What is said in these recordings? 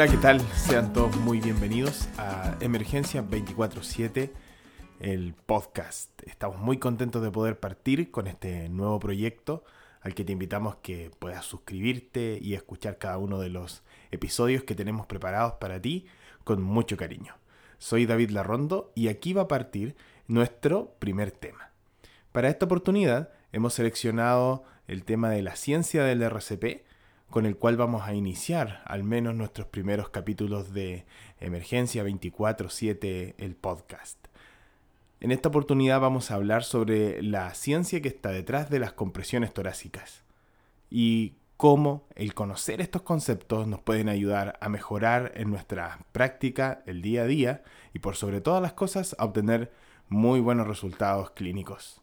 Hola, ¿qué tal? Sean todos muy bienvenidos a Emergencia 24/7, el podcast. Estamos muy contentos de poder partir con este nuevo proyecto al que te invitamos que puedas suscribirte y escuchar cada uno de los episodios que tenemos preparados para ti con mucho cariño. Soy David Larrondo y aquí va a partir nuestro primer tema. Para esta oportunidad hemos seleccionado el tema de la ciencia del RCP, con el cual vamos a iniciar al menos nuestros primeros capítulos de Emergencia 24/7, el podcast. En esta oportunidad vamos a hablar sobre la ciencia que está detrás de las compresiones torácicas y cómo el conocer estos conceptos nos pueden ayudar a mejorar en nuestra práctica el día a día y por sobre todas las cosas a obtener muy buenos resultados clínicos.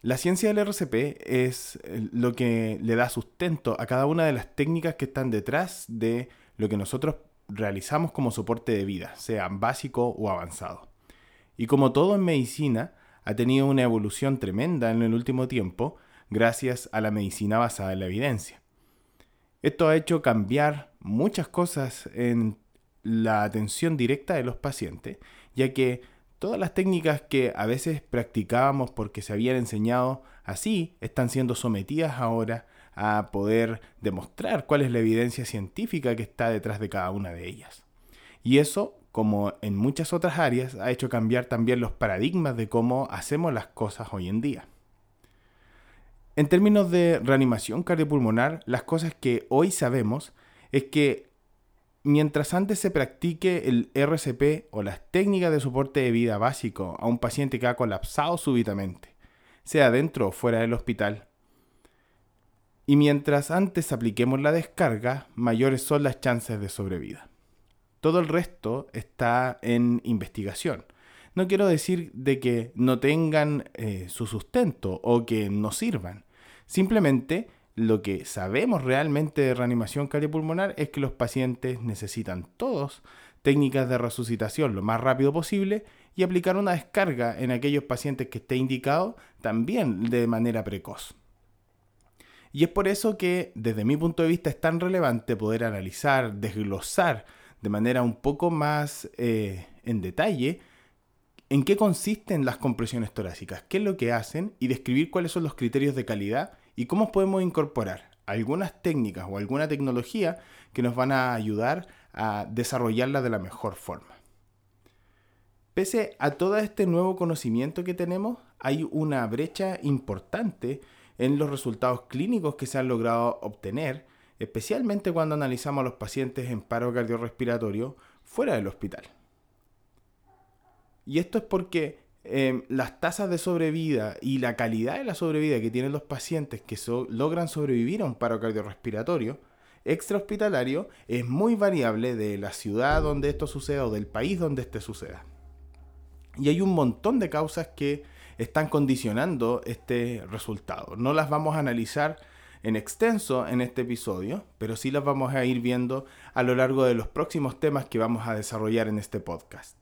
La ciencia del RCP es eh, lo que le da sustento a cada una de las técnicas que están detrás de lo que nosotros realizamos como soporte de vida, sea básico o avanzado. Y como todo en medicina, ha tenido una evolución tremenda en el último tiempo gracias a la medicina basada en la evidencia. Esto ha hecho cambiar muchas cosas en la atención directa de los pacientes, ya que Todas las técnicas que a veces practicábamos porque se habían enseñado así están siendo sometidas ahora a poder demostrar cuál es la evidencia científica que está detrás de cada una de ellas. Y eso, como en muchas otras áreas, ha hecho cambiar también los paradigmas de cómo hacemos las cosas hoy en día. En términos de reanimación cardiopulmonar, las cosas que hoy sabemos es que mientras antes se practique el RCP o las técnicas de soporte de vida básico a un paciente que ha colapsado súbitamente, sea dentro o fuera del hospital, y mientras antes apliquemos la descarga, mayores son las chances de sobrevida. Todo el resto está en investigación. No quiero decir de que no tengan eh, su sustento o que no sirvan. Simplemente lo que sabemos realmente de reanimación cardiopulmonar es que los pacientes necesitan todos técnicas de resucitación lo más rápido posible y aplicar una descarga en aquellos pacientes que esté indicado también de manera precoz. Y es por eso que desde mi punto de vista es tan relevante poder analizar, desglosar de manera un poco más eh, en detalle en qué consisten las compresiones torácicas, qué es lo que hacen y describir cuáles son los criterios de calidad y cómo podemos incorporar algunas técnicas o alguna tecnología que nos van a ayudar a desarrollarla de la mejor forma. Pese a todo este nuevo conocimiento que tenemos, hay una brecha importante en los resultados clínicos que se han logrado obtener, especialmente cuando analizamos a los pacientes en paro cardiorrespiratorio fuera del hospital. Y esto es porque Em, las tasas de sobrevida y la calidad de la sobrevida que tienen los pacientes que logran sobrevivir a un paro cardiorrespiratorio extrahospitalario es muy variable de la ciudad donde esto suceda o del país donde este suceda. Y hay un montón de causas que están condicionando este resultado. No las vamos a analizar en extenso en este episodio, pero sí las vamos a ir viendo a lo largo de los próximos temas que vamos a desarrollar en este podcast.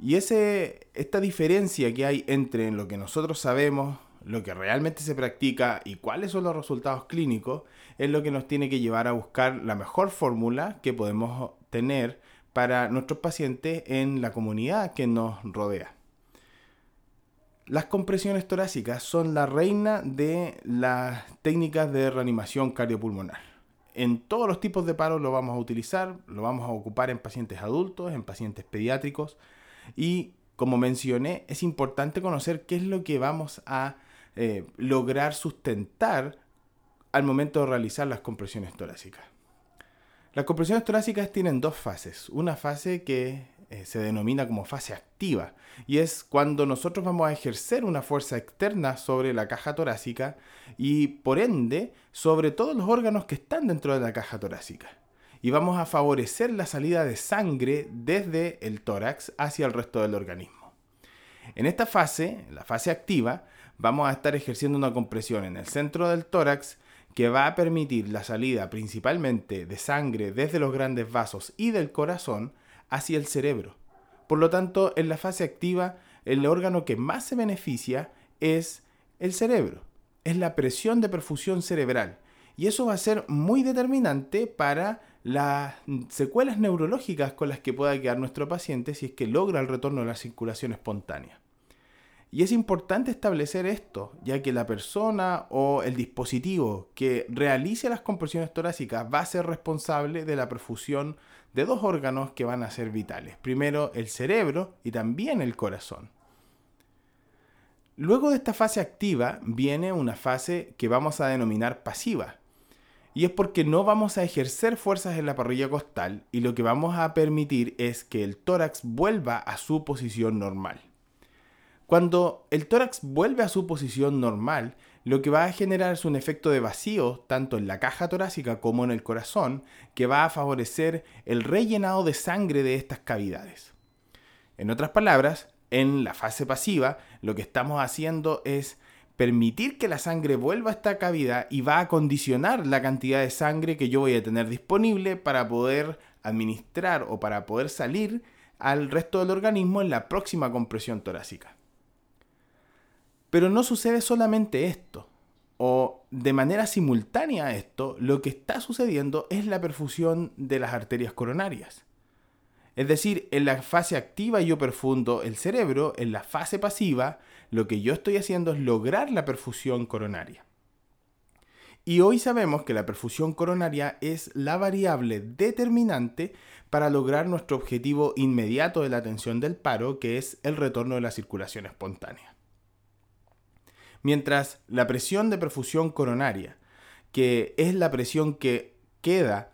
Y esta diferencia que hay entre lo que nosotros sabemos, lo que realmente se practica y cuáles son los resultados clínicos, es lo que nos tiene que llevar a buscar la mejor fórmula que podemos tener para nuestros pacientes en la comunidad que nos rodea. Las compresiones torácicas son la reina de las técnicas de reanimación cardiopulmonar. En todos los tipos de paros lo vamos a utilizar, lo vamos a ocupar en pacientes adultos, en pacientes pediátricos, y como mencioné, es importante conocer qué es lo que vamos a eh, lograr sustentar al momento de realizar las compresiones torácicas. Las compresiones torácicas tienen dos fases. Una fase que eh, se denomina como fase activa y es cuando nosotros vamos a ejercer una fuerza externa sobre la caja torácica y por ende sobre todos los órganos que están dentro de la caja torácica y vamos a favorecer la salida de sangre desde el tórax hacia el resto del organismo. En esta fase, la fase activa, vamos a estar ejerciendo una compresión en el centro del tórax que va a permitir la salida principalmente de sangre desde los grandes vasos y del corazón hacia el cerebro. Por lo tanto, en la fase activa, el órgano que más se beneficia es el cerebro, es la presión de perfusión cerebral Y eso va a ser muy determinante para las secuelas neurológicas con las que pueda quedar nuestro paciente si es que logra el retorno a la circulación espontánea. Y es importante establecer esto, ya que la persona o el dispositivo que realice las compresiones torácicas va a ser responsable de la perfusión de dos órganos que van a ser vitales. Primero el cerebro y también el corazón. Luego de esta fase activa viene una fase que vamos a denominar pasiva. Y es porque no vamos a ejercer fuerzas en la parrilla costal y lo que vamos a permitir es que el tórax vuelva a su posición normal. Cuando el tórax vuelve a su posición normal, lo que va a generar es un efecto de vacío tanto en la caja torácica como en el corazón, que va a favorecer el rellenado de sangre de estas cavidades. En otras palabras, en la fase pasiva, lo que estamos haciendo es permitir que la sangre vuelva a esta cavidad y va a condicionar la cantidad de sangre que yo voy a tener disponible para poder administrar o para poder salir al resto del organismo en la próxima compresión torácica. Pero no sucede solamente esto, o de manera simultánea a esto, lo que está sucediendo es la perfusión de las arterias coronarias. Es decir, en la fase activa yo perfundo el cerebro, en la fase pasiva lo que yo estoy haciendo es lograr la perfusión coronaria. Y hoy sabemos que la perfusión coronaria es la variable determinante para lograr nuestro objetivo inmediato de la atención del paro, que es el retorno de la circulación espontánea. Mientras la presión de perfusión coronaria, que es la presión que queda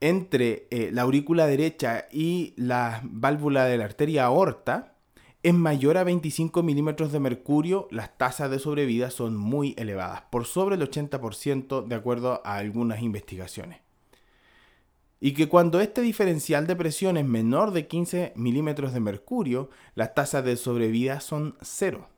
entre eh, la aurícula derecha y la válvula de la arteria aorta, es mayor a 25 milímetros de mercurio, las tasas de sobrevida son muy elevadas, por sobre el 80% de acuerdo a algunas investigaciones. Y que cuando este diferencial de presión es menor de 15 milímetros de mercurio, las tasas de sobrevida son cero.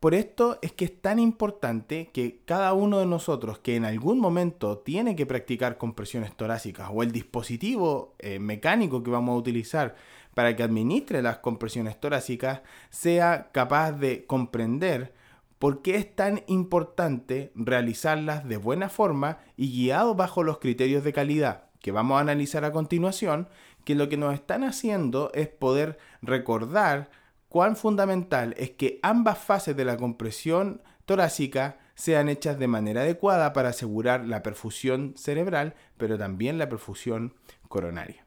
Por esto es que es tan importante que cada uno de nosotros que en algún momento tiene que practicar compresiones torácicas o el dispositivo eh, mecánico que vamos a utilizar para que administre las compresiones torácicas sea capaz de comprender por qué es tan importante realizarlas de buena forma y guiado bajo los criterios de calidad que vamos a analizar a continuación, que lo que nos están haciendo es poder recordar cuán fundamental es que ambas fases de la compresión torácica sean hechas de manera adecuada para asegurar la perfusión cerebral, pero también la perfusión coronaria.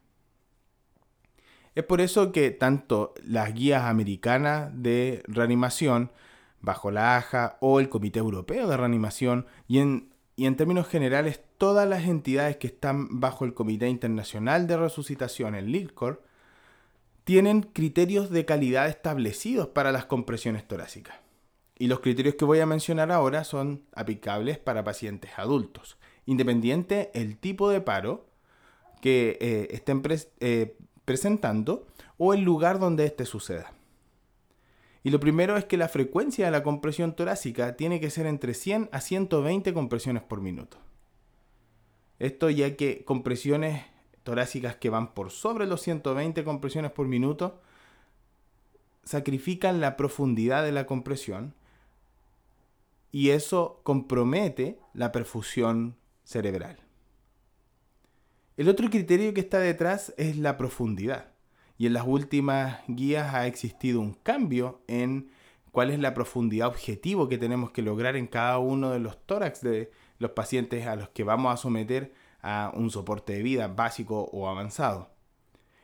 Es por eso que tanto las guías americanas de reanimación, bajo la AJA o el Comité Europeo de Reanimación, y en, y en términos generales todas las entidades que están bajo el Comité Internacional de Resucitación, el LILCOR, tienen criterios de calidad establecidos para las compresiones torácicas. Y los criterios que voy a mencionar ahora son aplicables para pacientes adultos, independiente el tipo de paro que eh, estén eh, presentando o el lugar donde éste suceda. Y lo primero es que la frecuencia de la compresión torácica tiene que ser entre 100 a 120 compresiones por minuto. Esto ya que compresiones torácicas que van por sobre los 120 compresiones por minuto sacrifican la profundidad de la compresión y eso compromete la perfusión cerebral. El otro criterio que está detrás es la profundidad. Y en las últimas guías ha existido un cambio en cuál es la profundidad objetivo que tenemos que lograr en cada uno de los tórax de los pacientes a los que vamos a someter a un soporte de vida básico o avanzado.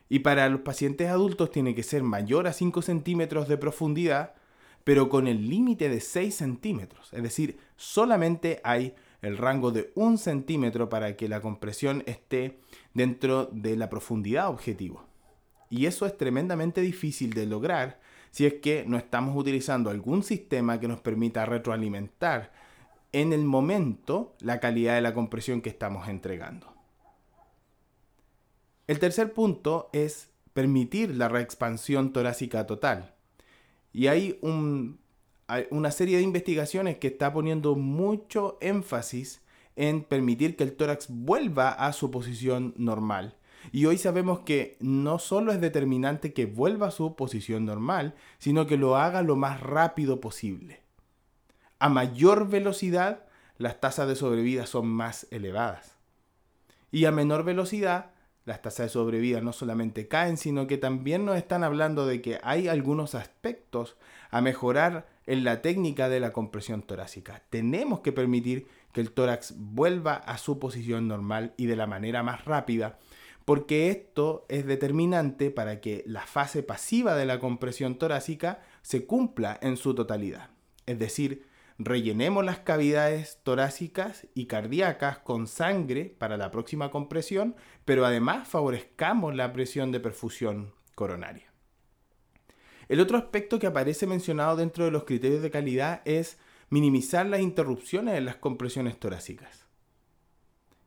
Y para los pacientes adultos tiene que ser mayor a 5 centímetros de profundidad, pero con el límite de 6 centímetros. Es decir, solamente hay el rango de 1 centímetro para que la compresión esté dentro de la profundidad objetivo. Y eso es tremendamente difícil de lograr si es que no estamos utilizando algún sistema que nos permita retroalimentar en el momento la calidad de la compresión que estamos entregando. El tercer punto es permitir la reexpansión torácica total. Y hay, una serie de investigaciones que está poniendo mucho énfasis en permitir que el tórax vuelva a su posición normal. Y hoy sabemos que no solo es determinante que vuelva a su posición normal, sino que lo haga lo más rápido posible a mayor velocidad, las tasas de sobrevida son más elevadas. Y a menor velocidad, las tasas de sobrevida no solamente caen, sino que también nos están hablando de que hay algunos aspectos a mejorar en la técnica de la compresión torácica. Tenemos que permitir que el tórax vuelva a su posición normal y de la manera más rápida, porque esto es determinante para que la fase pasiva de la compresión torácica se cumpla en su totalidad. Es decir, rellenemos las cavidades torácicas y cardíacas con sangre para la próxima compresión, pero además favorezcamos la presión de perfusión coronaria. El otro aspecto que aparece mencionado dentro de los criterios de calidad es minimizar las interrupciones en las compresiones torácicas.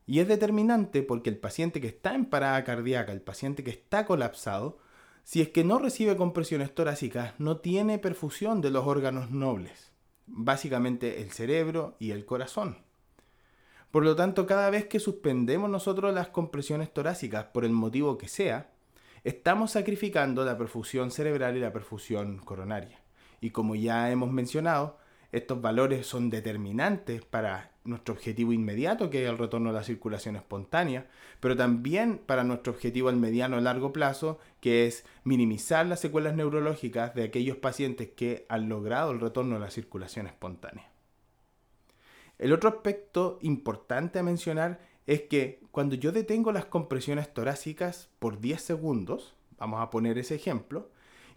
Y es determinante porque el paciente que está en parada cardíaca, el paciente que está colapsado, si es que no recibe compresiones torácicas, no tiene perfusión de los órganos nobles, básicamente el cerebro y el corazón. Por lo tanto, cada vez que suspendemos nosotros las compresiones torácicas, por el motivo que sea, estamos sacrificando la perfusión cerebral y la perfusión coronaria. Y como ya hemos mencionado, estos valores son determinantes para nuestro objetivo inmediato, que es el retorno a la circulación espontánea, pero también para nuestro objetivo al mediano y largo plazo, que es minimizar las secuelas neurológicas de aquellos pacientes que han logrado el retorno a la circulación espontánea. El otro aspecto importante a mencionar es que cuando yo detengo las compresiones torácicas por 10 segundos, vamos a poner ese ejemplo,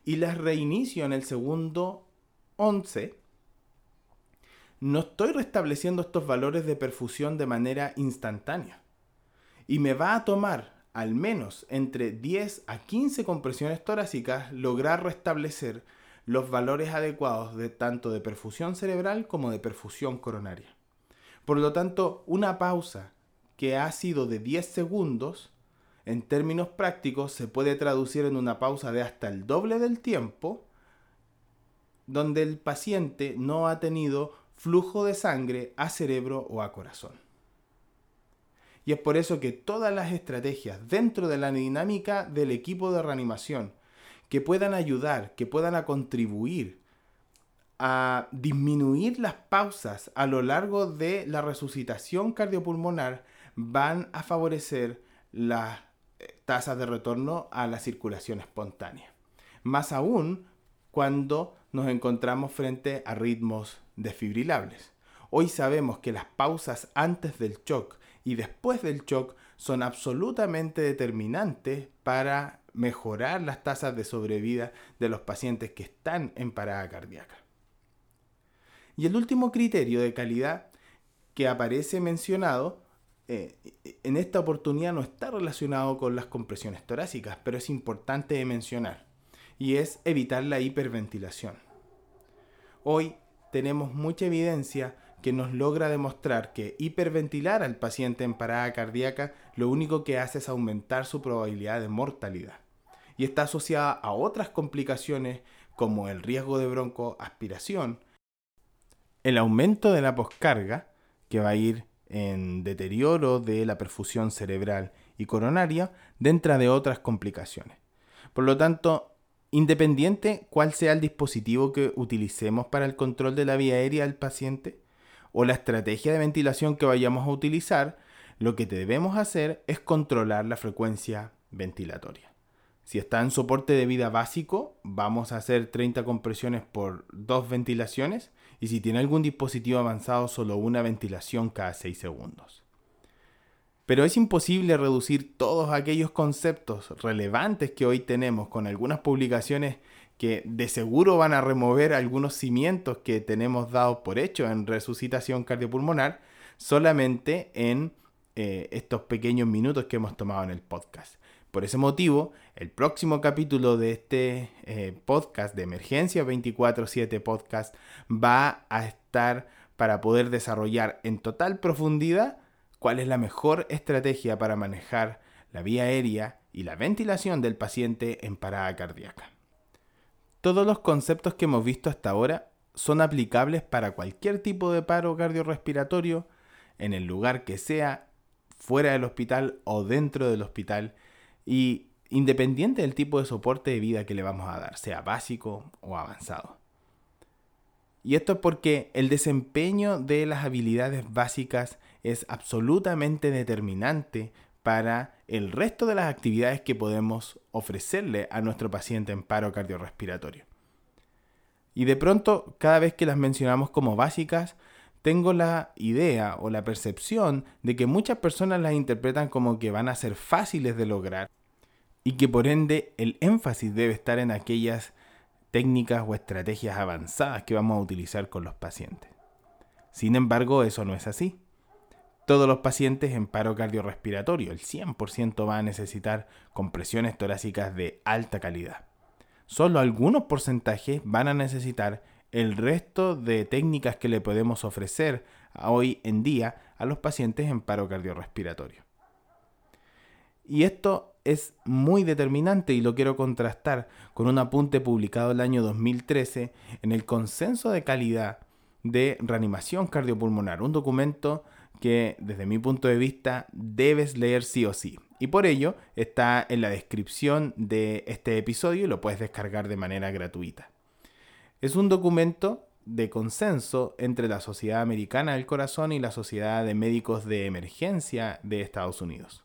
y las reinicio en el segundo 11, no estoy restableciendo estos valores de perfusión de manera instantánea. Y me va a tomar al menos entre 10 a 15 compresiones torácicas lograr restablecer los valores adecuados de tanto de perfusión cerebral como de perfusión coronaria. Por lo tanto, una pausa que ha sido de 10 segundos, en términos prácticos, se puede traducir en una pausa de hasta el doble del tiempo, donde el paciente no ha tenido flujo de sangre a cerebro o a corazón. Y es por eso que todas las estrategias dentro de la dinámica del equipo de reanimación que puedan ayudar, que puedan contribuir a disminuir las pausas a lo largo de la resucitación cardiopulmonar van a favorecer las eh, tasas de retorno a la circulación espontánea. Más aún cuando nos encontramos frente a ritmos desfibrilables. Hoy sabemos que las pausas antes del shock y después del shock son absolutamente determinantes para mejorar las tasas de sobrevida de los pacientes que están en parada cardíaca. Y el último criterio de calidad que aparece mencionado eh, en esta oportunidad no está relacionado con las compresiones torácicas, pero es importante de mencionar, y es evitar la hiperventilación. Hoy tenemos mucha evidencia que nos logra demostrar que hiperventilar al paciente en parada cardíaca lo único que hace es aumentar su probabilidad de mortalidad y está asociada a otras complicaciones como el riesgo de broncoaspiración, el aumento de la poscarga, que va a ir en deterioro de la perfusión cerebral y coronaria, dentro de otras complicaciones. Por lo tanto, Independiente cuál sea el dispositivo que utilicemos para el control de la vía aérea del paciente o la estrategia de ventilación que vayamos a utilizar, lo que debemos hacer es controlar la frecuencia ventilatoria. Si está en soporte de vida básico, vamos a hacer 30 compresiones por dos ventilaciones y si tiene algún dispositivo avanzado, solo una ventilación cada 6 segundos. Pero es imposible reducir todos aquellos conceptos relevantes que hoy tenemos con algunas publicaciones que de seguro van a remover algunos cimientos que tenemos dados por hecho en resucitación cardiopulmonar solamente en eh, estos pequeños minutos que hemos tomado en el podcast. Por ese motivo, el próximo capítulo de este eh, podcast de Emergencia 24/7 Podcast va a estar para poder desarrollar en total profundidad cuál es la mejor estrategia para manejar la vía aérea y la ventilación del paciente en parada cardíaca. Todos los conceptos que hemos visto hasta ahora son aplicables para cualquier tipo de paro cardiorrespiratorio, en el lugar que sea, fuera del hospital o dentro del hospital, y independiente del tipo de soporte de vida que le vamos a dar, sea básico o avanzado. Y esto es porque el desempeño de las habilidades básicas es absolutamente determinante para el resto de las actividades que podemos ofrecerle a nuestro paciente en paro cardiorrespiratorio. Y de pronto, cada vez que las mencionamos como básicas, tengo la idea o la percepción de que muchas personas las interpretan como que van a ser fáciles de lograr y que por ende el énfasis debe estar en aquellas técnicas o estrategias avanzadas que vamos a utilizar con los pacientes. Sin embargo, eso no es así. Todos los pacientes en paro cardiorrespiratorio, el 100% va a necesitar compresiones torácicas de alta calidad. Solo algunos porcentajes van a necesitar el resto de técnicas que le podemos ofrecer hoy en día a los pacientes en paro cardiorrespiratorio. Y esto es muy determinante y lo quiero contrastar con un apunte publicado el año 2013 en el Consenso de Calidad de Reanimación Cardiopulmonar, un documento que desde mi punto de vista debes leer sí o sí. Y por ello está en la descripción de este episodio y lo puedes descargar de manera gratuita. Es un documento de consenso entre la Sociedad Americana del Corazón y la Sociedad de Médicos de Emergencia de Estados Unidos.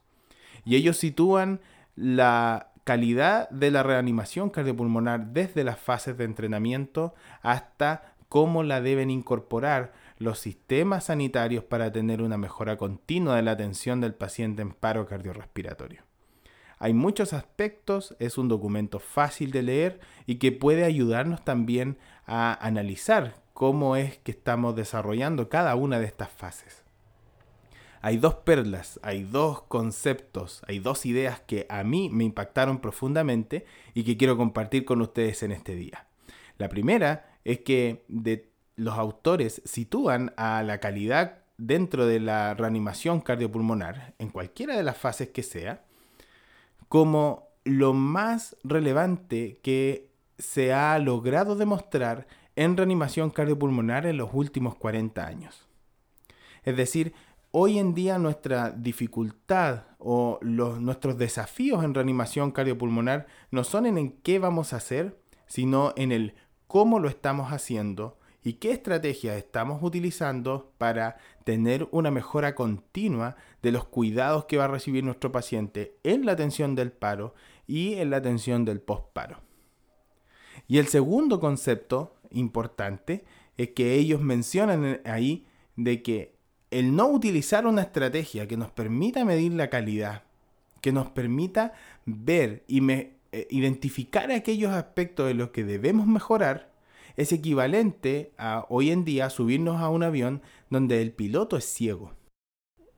Y ellos sitúan la calidad de la reanimación cardiopulmonar desde las fases de entrenamiento hasta cómo la deben incorporar los sistemas sanitarios para tener una mejora continua de la atención del paciente en paro cardiorrespiratorio. Hay muchos aspectos, es un documento fácil de leer y que puede ayudarnos también a analizar cómo es que estamos desarrollando cada una de estas fases hay dos perlas, hay dos conceptos, hay dos ideas que a mí me impactaron profundamente y que quiero compartir con ustedes en este día. La primera es que los autores sitúan a la calidad dentro de la reanimación cardiopulmonar, en cualquiera de las fases que sea, como lo más relevante que se ha logrado demostrar en reanimación cardiopulmonar en los últimos 40 años. Es decir, hoy en día nuestra dificultad o nuestros desafíos en reanimación cardiopulmonar no son en, en qué vamos a hacer, sino en el cómo lo estamos haciendo y qué estrategias estamos utilizando para tener una mejora continua de los cuidados que va a recibir nuestro paciente en la atención del paro y en la atención del postparo. Y el segundo concepto importante es que ellos mencionan ahí de que el no utilizar una estrategia que nos permita medir la calidad, que nos permita ver y eh, identificar aquellos aspectos de los que debemos mejorar, es equivalente a hoy en día subirnos a un avión donde el piloto es ciego.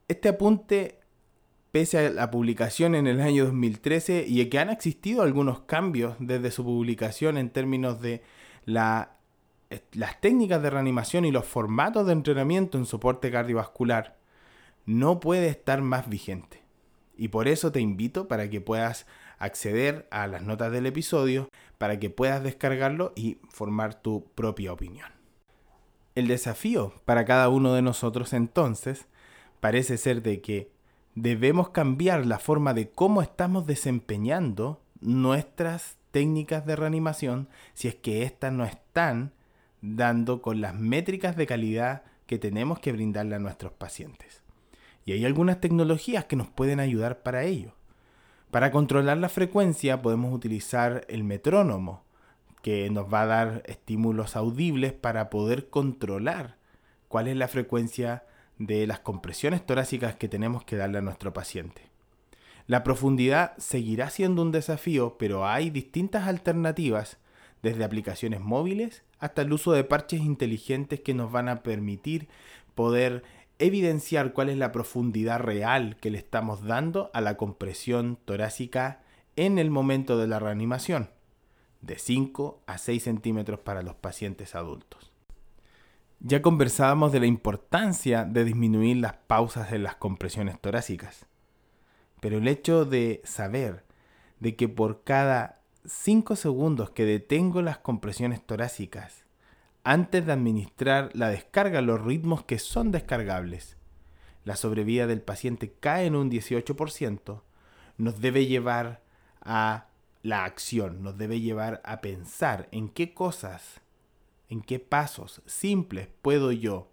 Este apunte, pese a la publicación en el año 2013 y que han existido algunos cambios desde su publicación en términos de la las técnicas de reanimación y los formatos de entrenamiento en soporte cardiovascular no puede estar más vigente. Y por eso te invito para que puedas acceder a las notas del episodio, para que puedas descargarlo y formar tu propia opinión. El desafío para cada uno de nosotros entonces parece ser de que debemos cambiar la forma de cómo estamos desempeñando nuestras técnicas de reanimación si es que éstas no están dando con las métricas de calidad que tenemos que brindarle a nuestros pacientes. Y hay algunas tecnologías que nos pueden ayudar para ello. Para controlar la frecuencia podemos utilizar el metrónomo, que nos va a dar estímulos audibles para poder controlar cuál es la frecuencia de las compresiones torácicas que tenemos que darle a nuestro paciente. La profundidad seguirá siendo un desafío, pero hay distintas alternativas desde aplicaciones móviles hasta el uso de parches inteligentes que nos van a permitir poder evidenciar cuál es la profundidad real que le estamos dando a la compresión torácica en el momento de la reanimación, de 5 a 6 centímetros para los pacientes adultos. Ya conversábamos de la importancia de disminuir las pausas en las compresiones torácicas, pero el hecho de saber de que por cada 5 segundos que detengo las compresiones torácicas antes de administrar la descarga los ritmos que son descargables. La sobrevida del paciente cae en un 18%, nos debe llevar a la acción, nos debe llevar a pensar en qué cosas, en qué pasos simples puedo yo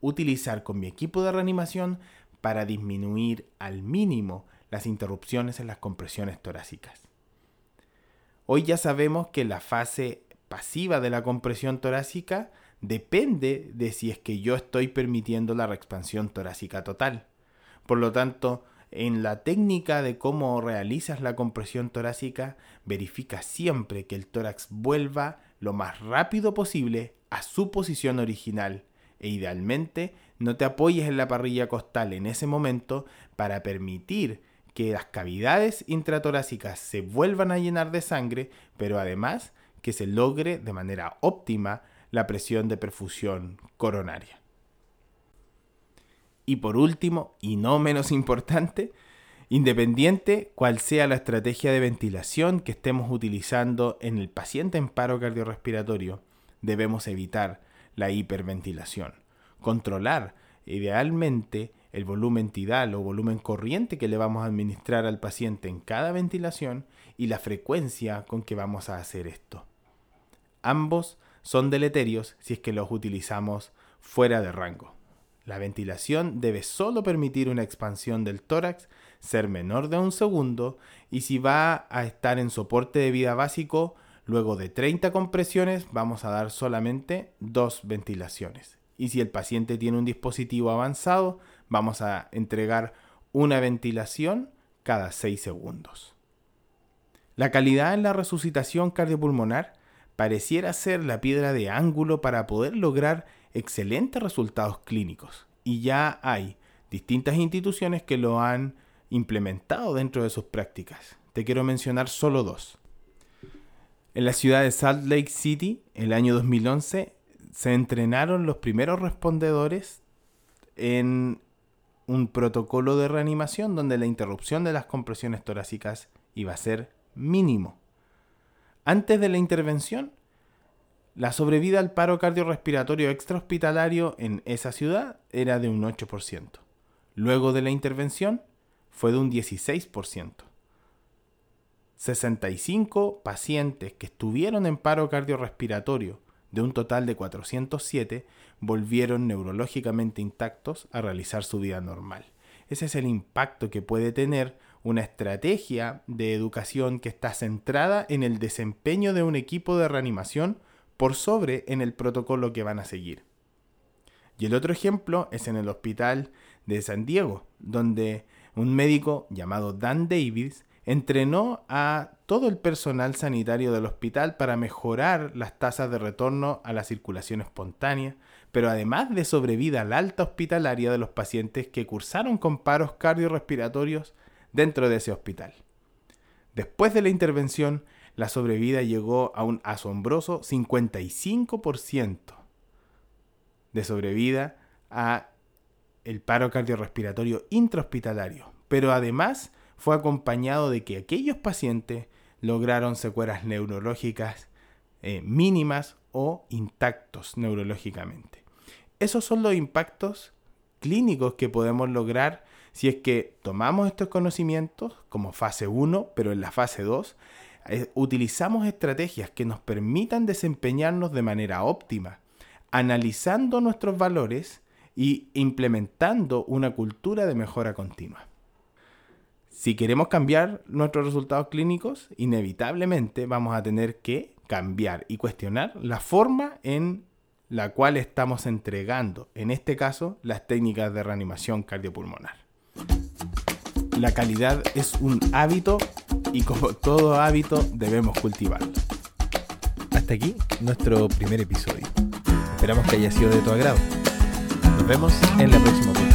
utilizar con mi equipo de reanimación para disminuir al mínimo las interrupciones en las compresiones torácicas. Hoy ya sabemos que la fase pasiva de la compresión torácica depende de si es que yo estoy permitiendo la reexpansión torácica total. Por lo tanto, en la técnica de cómo realizas la compresión torácica, verifica siempre que el tórax vuelva lo más rápido posible a su posición original e idealmente no te apoyes en la parrilla costal en ese momento para permitir que las cavidades intratorácicas se vuelvan a llenar de sangre, pero además que se logre de manera óptima la presión de perfusión coronaria. Y por último, y no menos importante, independiente cual sea la estrategia de ventilación que estemos utilizando en el paciente en paro cardiorrespiratorio, debemos evitar la hiperventilación, controlar idealmente el volumen tidal o volumen corriente que le vamos a administrar al paciente en cada ventilación y la frecuencia con que vamos a hacer esto. Ambos son deleterios si es que los utilizamos fuera de rango. La ventilación debe solo permitir una expansión del tórax, ser menor de un segundo y si va a estar en soporte de vida básico, luego de 30 compresiones vamos a dar solamente dos ventilaciones. Y si el paciente tiene un dispositivo avanzado, vamos a entregar una ventilación cada 6 segundos. La calidad en la resucitación cardiopulmonar pareciera ser la piedra de ángulo para poder lograr excelentes resultados clínicos. Y ya hay distintas instituciones que lo han implementado dentro de sus prácticas. Te quiero mencionar solo dos. En la ciudad de Salt Lake City, el año 2011, se entrenaron los primeros respondedores en un protocolo de reanimación donde la interrupción de las compresiones torácicas iba a ser mínimo. Antes de la intervención, la sobrevida al paro cardiorrespiratorio extrahospitalario en esa ciudad era de un 8%. Luego de la intervención fue de un 16%. 65 pacientes que estuvieron en paro cardiorrespiratorio de un total de 407 volvieron neurológicamente intactos a realizar su vida normal. Ese es el impacto que puede tener una estrategia de educación que está centrada en el desempeño de un equipo de reanimación por sobre en el protocolo que van a seguir. Y el otro ejemplo es en el hospital de San Diego, donde un médico llamado Dan Davis entrenó a todo el personal sanitario del hospital para mejorar las tasas de retorno a la circulación espontánea, pero además de sobrevida al alta hospitalaria de los pacientes que cursaron con paros cardiorrespiratorios dentro de ese hospital. Después de la intervención, la sobrevida llegó a un asombroso 55% de sobrevida a el paro cardiorrespiratorio intrahospitalario, pero además fue acompañado de que aquellos pacientes lograron secuelas neurológicas eh, mínimas o intactos neurológicamente. Esos son los impactos clínicos que podemos lograr si es que tomamos estos conocimientos como fase 1, pero en la fase 2 eh, utilizamos estrategias que nos permitan desempeñarnos de manera óptima, analizando nuestros valores y implementando una cultura de mejora continua. Si queremos cambiar nuestros resultados clínicos, inevitablemente vamos a tener que cambiar y cuestionar la forma en la cual estamos entregando, en este caso, las técnicas de reanimación cardiopulmonar. La calidad es un hábito y como todo hábito debemos cultivarlo. Hasta aquí nuestro primer episodio. Esperamos que haya sido de tu agrado. Nos vemos en la próxima oportunidad.